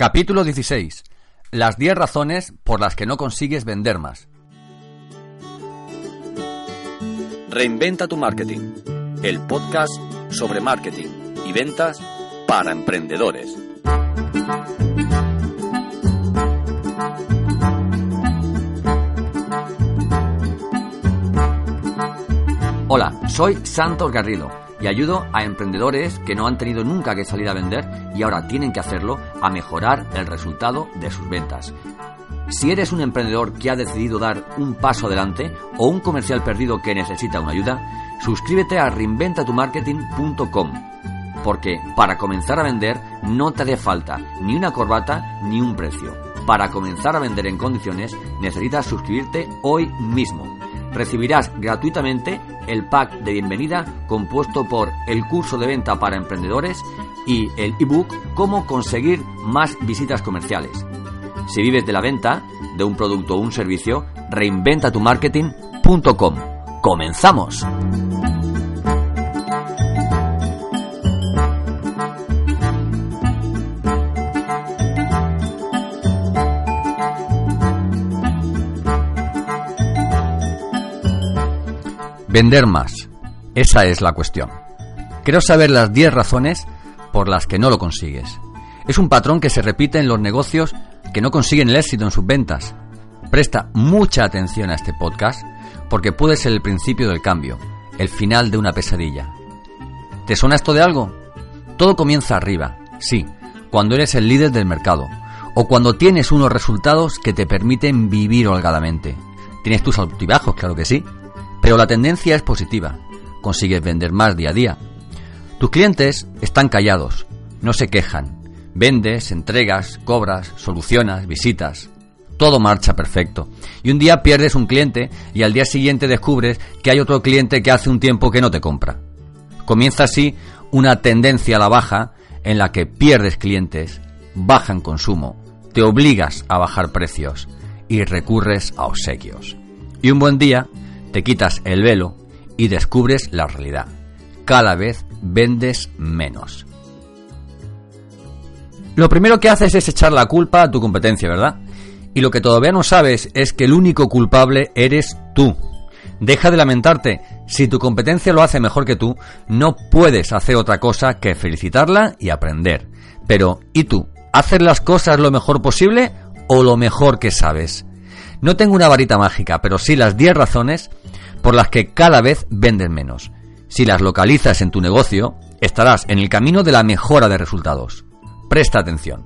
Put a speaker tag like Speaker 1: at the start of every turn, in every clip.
Speaker 1: Capítulo 16. Las 10 razones por las que no consigues vender más.
Speaker 2: Reinventa tu marketing. El podcast sobre marketing y ventas para emprendedores.
Speaker 1: Hola, soy Santos Garrido y ayudo a emprendedores que no han tenido nunca que salir a vender y ahora tienen que hacerlo a mejorar el resultado de sus ventas. Si eres un emprendedor que ha decidido dar un paso adelante o un comercial perdido que necesita una ayuda, suscríbete a reinventatumarketing.com porque para comenzar a vender no te hace falta ni una corbata ni un precio. Para comenzar a vender en condiciones necesitas suscribirte hoy mismo recibirás gratuitamente el pack de bienvenida compuesto por el curso de venta para emprendedores y el ebook Cómo conseguir más visitas comerciales. Si vives de la venta de un producto o un servicio, reinventatumarketing.com. ¡Comenzamos! Vender más. Esa es la cuestión. Quiero saber las 10 razones por las que no lo consigues. Es un patrón que se repite en los negocios que no consiguen el éxito en sus ventas. Presta mucha atención a este podcast porque puede ser el principio del cambio, el final de una pesadilla. ¿Te suena esto de algo? Todo comienza arriba, sí, cuando eres el líder del mercado o cuando tienes unos resultados que te permiten vivir holgadamente. Tienes tus altibajos, claro que sí, pero la tendencia es positiva. Consigues vender más día a día. Tus clientes están callados, no se quejan. Vendes, entregas, cobras, solucionas, visitas. Todo marcha perfecto. Y un día pierdes un cliente y al día siguiente descubres que hay otro cliente que hace un tiempo que no te compra. Comienza así una tendencia a la baja en la que pierdes clientes, bajan consumo, te obligas a bajar precios y recurres a obsequios. Y un buen día te quitas el velo y descubres la realidad. Cada vez vendes menos. Lo primero que haces es echar la culpa a tu competencia, ¿verdad? Y lo que todavía no sabes es que el único culpable eres tú. Deja de lamentarte. Si tu competencia lo hace mejor que tú, no puedes hacer otra cosa que felicitarla y aprender. Pero, ¿y tú? ¿Haces las cosas lo mejor posible o lo mejor que sabes? No tengo una varita mágica, pero sí las 10 razones por las que cada vez vendes menos. Si las localizas en tu negocio, estarás en el camino de la mejora de resultados. Presta atención.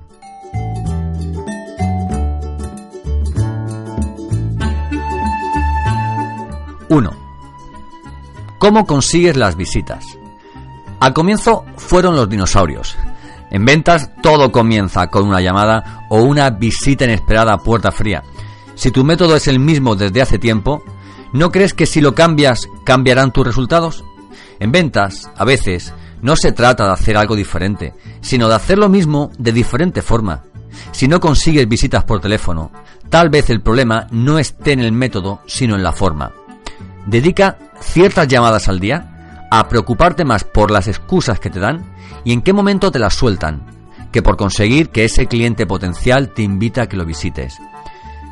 Speaker 1: 1. ¿Cómo consigues las visitas? Al comienzo fueron los dinosaurios. En ventas todo comienza con una llamada o una visita inesperada a puerta fría. Si tu método es el mismo desde hace tiempo, ¿no crees que si lo cambias cambiarán tus resultados? En ventas, a veces, no se trata de hacer algo diferente, sino de hacer lo mismo de diferente forma. Si no consigues visitas por teléfono, tal vez el problema no esté en el método, sino en la forma. Dedica ciertas llamadas al día a preocuparte más por las excusas que te dan y en qué momento te las sueltan, que por conseguir que ese cliente potencial te invita a que lo visites.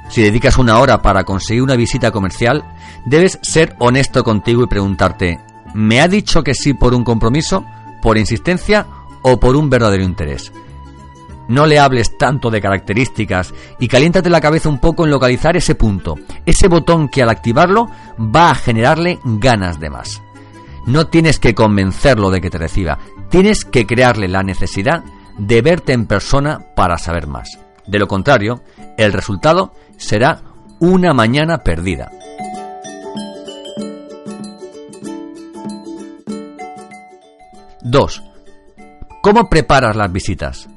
Speaker 1: Si dedicas una hora para conseguir una visita comercial, debes ser honesto contigo y preguntarte, ¿me ha dicho que sí por un compromiso, por insistencia o por un verdadero interés? No le hables tanto de características y caliéntate la cabeza un poco en localizar ese punto, ese botón que al activarlo va a generarle ganas de más. No tienes que convencerlo de que te reciba, tienes que crearle la necesidad de verte en persona para saber más. De lo contrario, el resultado será una mañana perdida. 2. ¿Cómo preparas las visitas?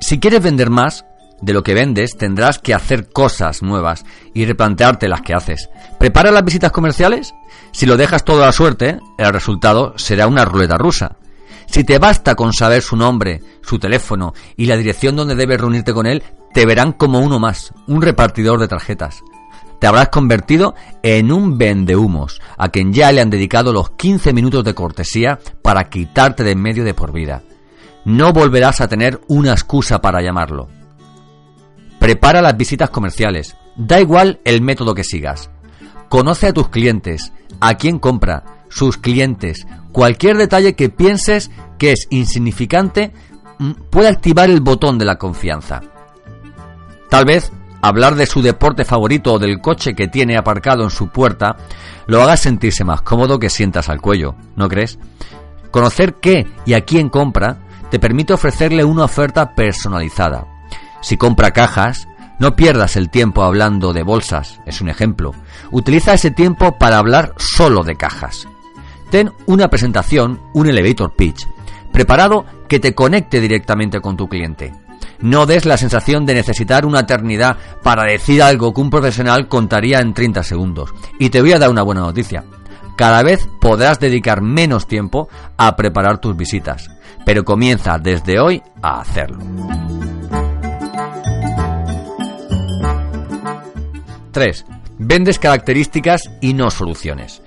Speaker 1: Si quieres vender más de lo que vendes, tendrás que hacer cosas nuevas y replantearte las que haces. ¿Prepara las visitas comerciales? Si lo dejas todo a la suerte, el resultado será una ruleta rusa. Si te basta con saber su nombre, su teléfono y la dirección donde debes reunirte con él, te verán como uno más, un repartidor de tarjetas. Te habrás convertido en un vendehumos, a quien ya le han dedicado los 15 minutos de cortesía para quitarte de en medio de por vida. no volverás a tener una excusa para llamarlo. Prepara las visitas comerciales. Da igual el método que sigas. Conoce a tus clientes, a quién compra, sus clientes. Cualquier detalle que pienses que es insignificante mm, puede activar el botón de la confianza. Tal vez hablar de su deporte favorito o del coche que tiene aparcado en su puerta lo haga sentirse más cómodo que sientas al cuello, ¿no crees? Conocer qué y a quién compra te permite ofrecerle una oferta personalizada. Si compra cajas, no pierdas el tiempo hablando de bolsas, es un ejemplo. Utiliza ese tiempo para hablar solo de cajas. Ten una presentación, un elevator pitch, preparado que te conecte directamente con tu cliente. No des la sensación de necesitar una eternidad para decir algo que un profesional contaría en 30 segundos. Y te voy a dar una buena noticia. Cada vez podrás dedicar menos tiempo a preparar tus visitas pero comienza desde hoy a hacerlo. 3. Vendes características y no soluciones.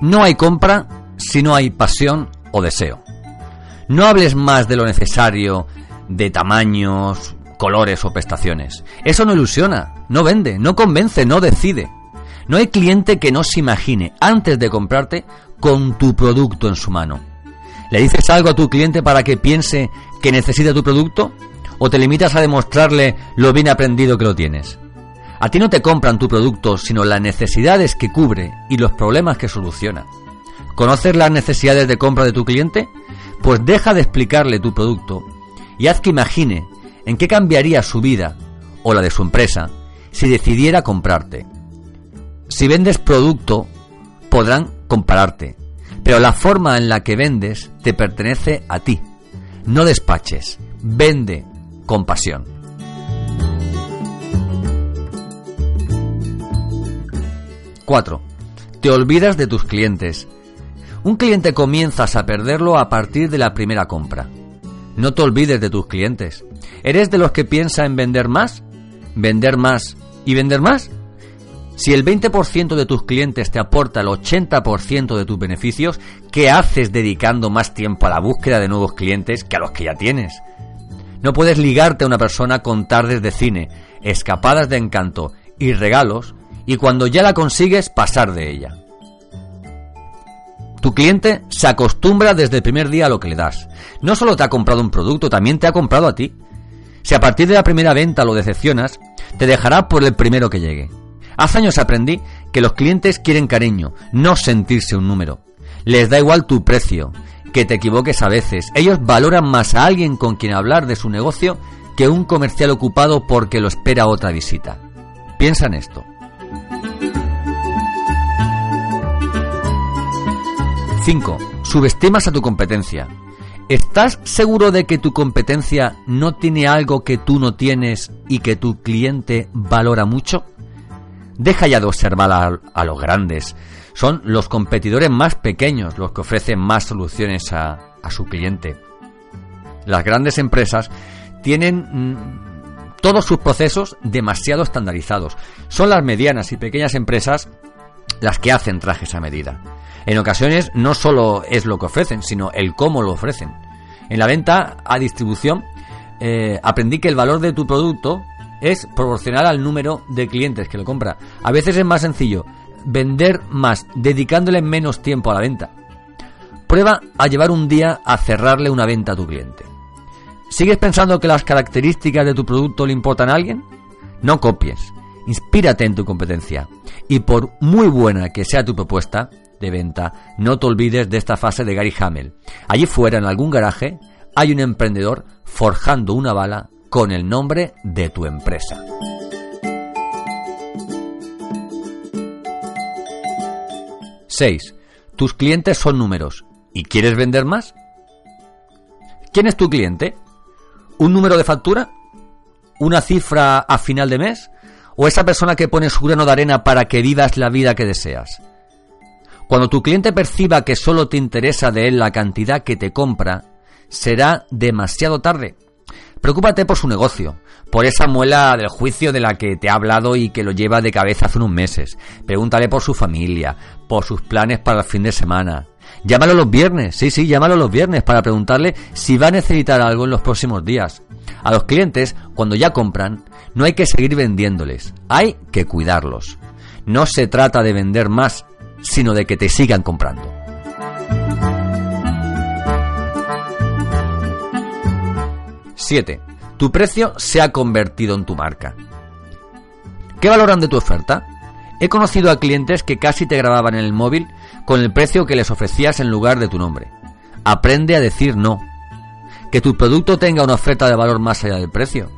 Speaker 1: No hay compra si no hay pasión o deseo. No hables más de lo necesario, de tamaños, colores o prestaciones. Eso no ilusiona, no vende, no convence, no decide. No hay cliente que no se imagine antes de comprarte con tu producto en su mano. ¿Le dices algo a tu cliente para que piense que necesita tu producto? ¿O te limitas a demostrarle lo bien aprendido que lo tienes? A ti no te compran tu producto, sino las necesidades que cubre y los problemas que soluciona. ¿Conoces las necesidades de compra de tu cliente? Pues deja de explicarle tu producto y haz que imagine en qué cambiaría su vida o la de su empresa si decidiera comprarte. Si vendes producto, podrán compararte, pero la forma en la que vendes te pertenece a ti. No despaches, vende con pasión. Cuatro. Te olvidas de tus clientes. Un cliente comienzas a perderlo a partir de la primera compra. No te olvides de tus clientes. ¿Eres de los que piensa en vender más? ¿Vender más y vender más? Si el 20% de tus clientes te aporta el 80% de tus beneficios, ¿qué haces dedicando más tiempo a la búsqueda de nuevos clientes que a los que ya tienes? No puedes ligarte a una persona con tardes de cine, escapadas de encanto y regalos y cuando ya la consigues pasar de ella. Tu cliente se acostumbra desde el primer día a lo que le das. No solo te ha comprado un producto, también te ha comprado a ti. Si a partir de la primera venta lo decepcionas, te dejará por el primero que llegue. Hace años aprendí que los clientes quieren cariño, no sentirse un número. Les da igual tu precio, que te equivoques a veces. Ellos valoran más a alguien con quien hablar de su negocio que un comercial ocupado porque lo espera otra visita. Piensa en esto. 5. Subestimas a tu competencia. ¿Estás seguro de que tu competencia no tiene algo que tú no tienes y que tu cliente valora mucho? Deja ya de observar a, los grandes. Son los competidores más pequeños los que ofrecen más soluciones a, su cliente. Las grandes empresas tienen mm, todos sus procesos demasiado estandarizados. Son las medianas y pequeñas empresas las que hacen trajes a medida. En ocasiones no solo es lo que ofrecen, sino el cómo lo ofrecen. En la venta a distribución eh, aprendí que el valor de tu producto es proporcional al número de clientes que lo compra. A veces es más sencillo vender más dedicándole menos tiempo a la venta. Prueba a llevar un día a cerrarle una venta a tu cliente. ¿Sigues pensando que las características de tu producto le importan a alguien? No copies. Inspírate en tu competencia. Y por muy buena que sea tu propuesta de venta, no te olvides de esta fase de Gary Hamel. Allí fuera, en algún garaje, hay un emprendedor forjando una bala con el nombre de tu empresa. ...6... Tus clientes son números. ¿Y quieres vender más? ¿Quién es tu cliente? ¿Un número de factura? ¿Una cifra a final de mes? ¿O esa persona que pone su grano de arena para que vivas la vida que deseas? Cuando tu cliente perciba que solo te interesa de él la cantidad que te compra, será demasiado tarde Preocúpate por su negocio, por esa muela del juicio de la que te ha hablado y que lo lleva de cabeza hace unos meses. Pregúntale por su familia, por sus planes para el fin de semana. Llámalo los viernes, sí, sí, llámalo los viernes para preguntarle si va a necesitar algo en los próximos días. A los clientes, cuando ya compran, no hay que seguir vendiéndoles, hay que cuidarlos. No se trata de vender más, sino de que te sigan comprando. ...7... Tu precio se ha convertido en tu marca. ¿Qué valoran de tu oferta? He conocido a clientes que casi te grababan en el móvil con el precio que les ofrecías en lugar de tu nombre. Aprende a decir no. Que tu producto tenga una oferta de valor más allá del precio.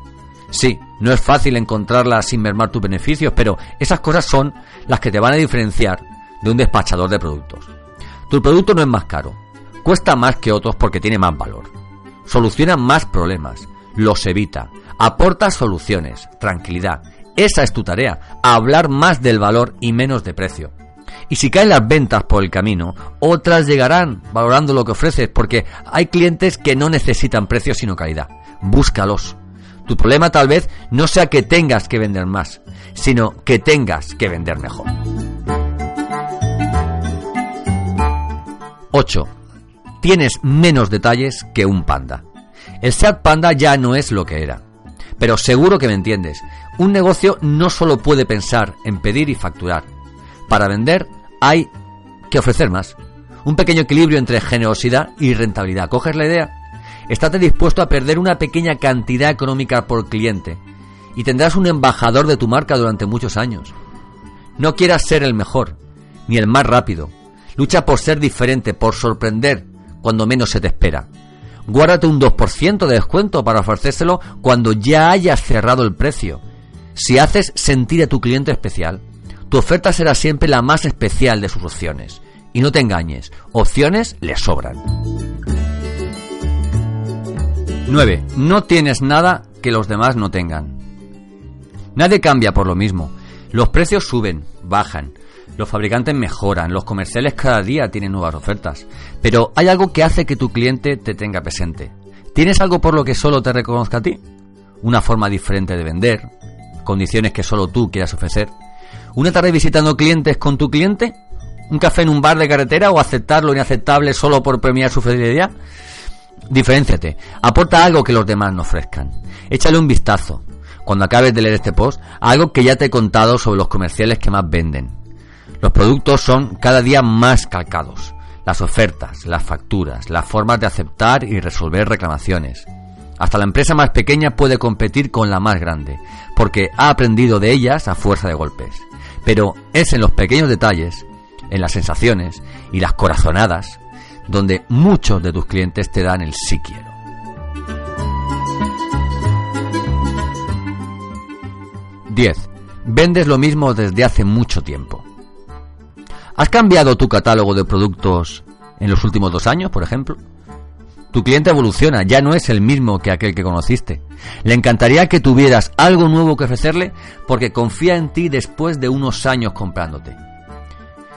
Speaker 1: Sí, no es fácil encontrarla sin mermar tus beneficios, pero esas cosas son las que te van a diferenciar de un despachador de productos. Tu producto no es más caro, cuesta más que otros porque tiene más valor. Soluciona más problemas, los evita, aporta soluciones, tranquilidad. Esa es tu tarea, hablar más del valor y menos de precio. Y si caen las ventas por el camino, otras llegarán valorando lo que ofreces porque hay clientes que no necesitan precio sino calidad. Búscalos. Tu problema tal vez no sea que tengas que vender más, sino que tengas que vender mejor. 8. Tienes menos detalles que un panda. El Seat Panda ya no es lo que era. Pero seguro que me entiendes. Un negocio no solo puede pensar en pedir y facturar. Para vender hay que ofrecer más. Un pequeño equilibrio entre generosidad y rentabilidad. ¿Coges la idea? Estate dispuesto a perder una pequeña cantidad económica por cliente y tendrás un embajador de tu marca durante muchos años. No quieras ser el mejor, ni el más rápido. Lucha por ser diferente, por sorprender cuando menos se te espera. Guárdate un 2% de descuento para ofrecérselo cuando ya hayas cerrado el precio. Si haces sentir a tu cliente especial, tu oferta será siempre la más especial de sus opciones. Y no te engañes, opciones le sobran. 9. No tienes nada que los demás no tengan. Nadie cambia por lo mismo. Los precios suben, bajan, los fabricantes mejoran, los comerciales cada día tienen nuevas ofertas, pero hay algo que hace que tu cliente te tenga presente. ¿Tienes algo por lo que solo te reconozca a ti? ¿Una forma diferente de vender? ¿Condiciones que solo tú quieras ofrecer? ¿Una tarde visitando clientes con tu cliente? ¿Un café en un bar de carretera o aceptar lo inaceptable solo por premiar su fidelidad? Diferenciate, aporta algo que los demás no ofrezcan. Échale un vistazo, cuando acabes de leer este post, a algo que ya te he contado sobre los comerciales que más venden. Los productos son cada día más calcados. Las ofertas, las facturas, las formas de aceptar y resolver reclamaciones. Hasta la empresa más pequeña puede competir con la más grande, porque ha aprendido de ellas a fuerza de golpes. Pero es en los pequeños detalles, en las sensaciones y las corazonadas, donde muchos de tus clientes te dan el sí quiero. ...10... Vendes lo mismo desde hace mucho tiempo. ¿Has cambiado tu catálogo de productos en los últimos dos años, por ejemplo? Tu cliente evoluciona, ya no es el mismo que aquel que conociste. Le encantaría que tuvieras algo nuevo que ofrecerle porque confía en ti después de unos años comprándote.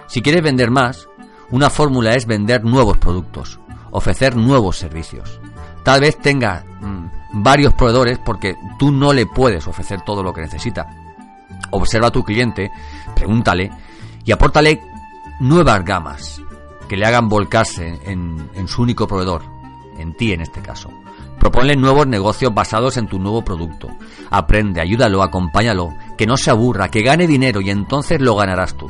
Speaker 1: Si quieres vender más, una fórmula es vender nuevos productos, ofrecer nuevos servicios. Tal vez tenga mm, varios proveedores porque tú no le puedes ofrecer todo lo que necesita. Observa a tu cliente, pregúntale y apórtale nuevas gamas que le hagan volcarse en, su único proveedor, en ti en este caso. Proponle nuevos negocios basados en tu nuevo producto. Aprende, ayúdalo, acompáñalo, que no se aburra, que gane dinero y entonces lo ganarás tú.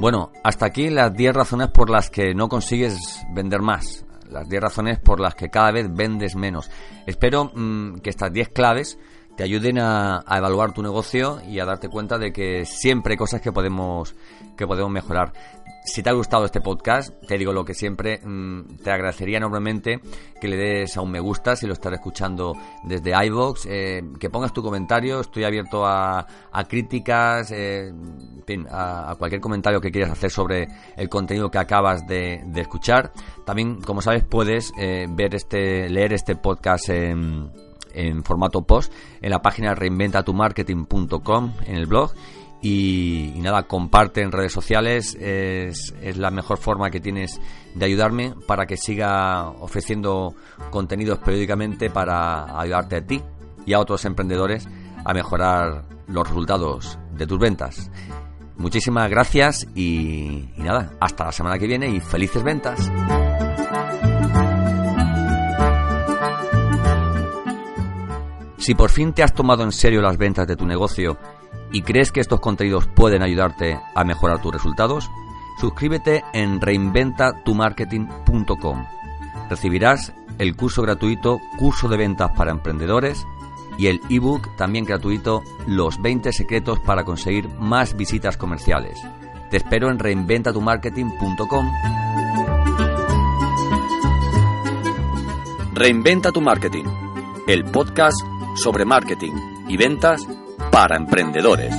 Speaker 1: Bueno, hasta aquí las 10 razones por las que no consigues vender más. Las 10 razones por las que cada vez vendes menos. Espero mm, que estas 10 claves te ayuden a, evaluar tu negocio y a darte cuenta de que siempre hay cosas que podemos, que podemos mejorar. Si te ha gustado este podcast, te digo lo que siempre, mm, te agradecería enormemente que le des a un me gusta si lo estás escuchando desde iVoox, eh, que pongas tu comentario, estoy abierto a, críticas, eh, a, cualquier comentario que quieras hacer sobre el contenido que acabas de, escuchar. También, como sabes, puedes eh, ver este, leer este podcast en en formato post en la página reinventatumarketing.com en el blog Y, nada, comparte en redes sociales, es, la mejor forma que tienes de ayudarme para que siga ofreciendo contenidos periódicamente para ayudarte a ti y a otros emprendedores a mejorar los resultados de tus ventas. Muchísimas gracias y nada, hasta la semana que viene y felices ventas. Si por fin te has tomado en serio las ventas de tu negocio y crees que estos contenidos pueden ayudarte a mejorar tus resultados, suscríbete en reinventatumarketing.com. Recibirás el curso gratuito Curso de Ventas para Emprendedores y el ebook también gratuito Los 20 secretos para conseguir más visitas comerciales. Te espero en reinventatumarketing.com.
Speaker 2: Reinventa tu marketing, el podcast sobre marketing y ventas para emprendedores.